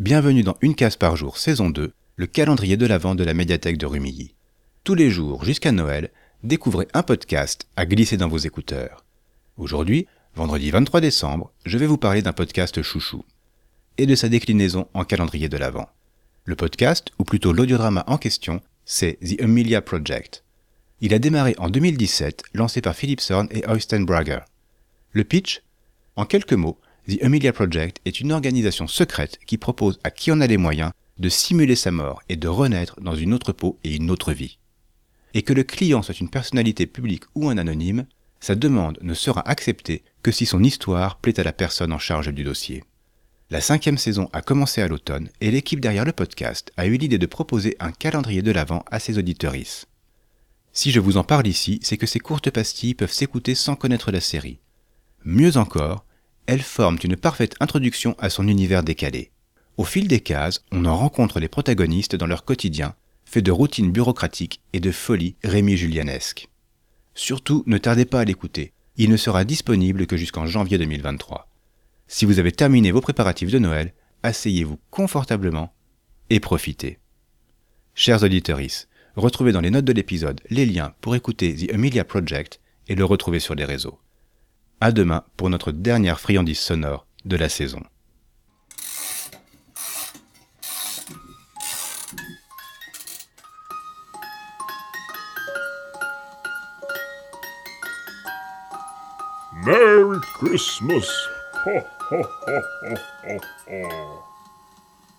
Bienvenue dans Une case par jour, saison 2, le calendrier de l'Avent de la médiathèque de Rumilly. Tous les jours jusqu'à Noël, découvrez un podcast à glisser dans vos écouteurs. Aujourd'hui, vendredi 23 décembre, je vais vous parler d'un podcast chouchou et de sa déclinaison en calendrier de l'Avent. Le podcast, ou plutôt l'audiodrama en question, c'est The Amelia Project. Il a démarré en 2017, lancé par Philip Sorn et Oystein Brager. Le pitch? En quelques mots, The Amelia Project est une organisation secrète qui propose à qui en a les moyens de simuler sa mort et de renaître dans une autre peau et une autre vie. Et que le client soit une personnalité publique ou un anonyme, sa demande ne sera acceptée que si son histoire plaît à la personne en charge du dossier. La cinquième saison a commencé à l'automne et l'équipe derrière le podcast a eu l'idée de proposer un calendrier de l'Avent à ses auditorices. Si je vous en parle ici, c'est que ces courtes pastilles peuvent s'écouter sans connaître la série. Mieux encore, elles forment une parfaite introduction à son univers décalé. Au fil des cases, on en rencontre les protagonistes dans leur quotidien, fait de routines bureaucratiques et de folie Rémi Julianesque. Surtout, ne tardez pas à l'écouter. Il ne sera disponible que jusqu'en janvier 2023. Si vous avez terminé vos préparatifs de Noël, asseyez-vous confortablement et profitez. Chers auditeurs, retrouvez dans les notes de l'épisode les liens pour écouter The Amelia Project et le retrouver sur les réseaux. À demain pour notre dernière friandise sonore de la saison. Merry Christmas!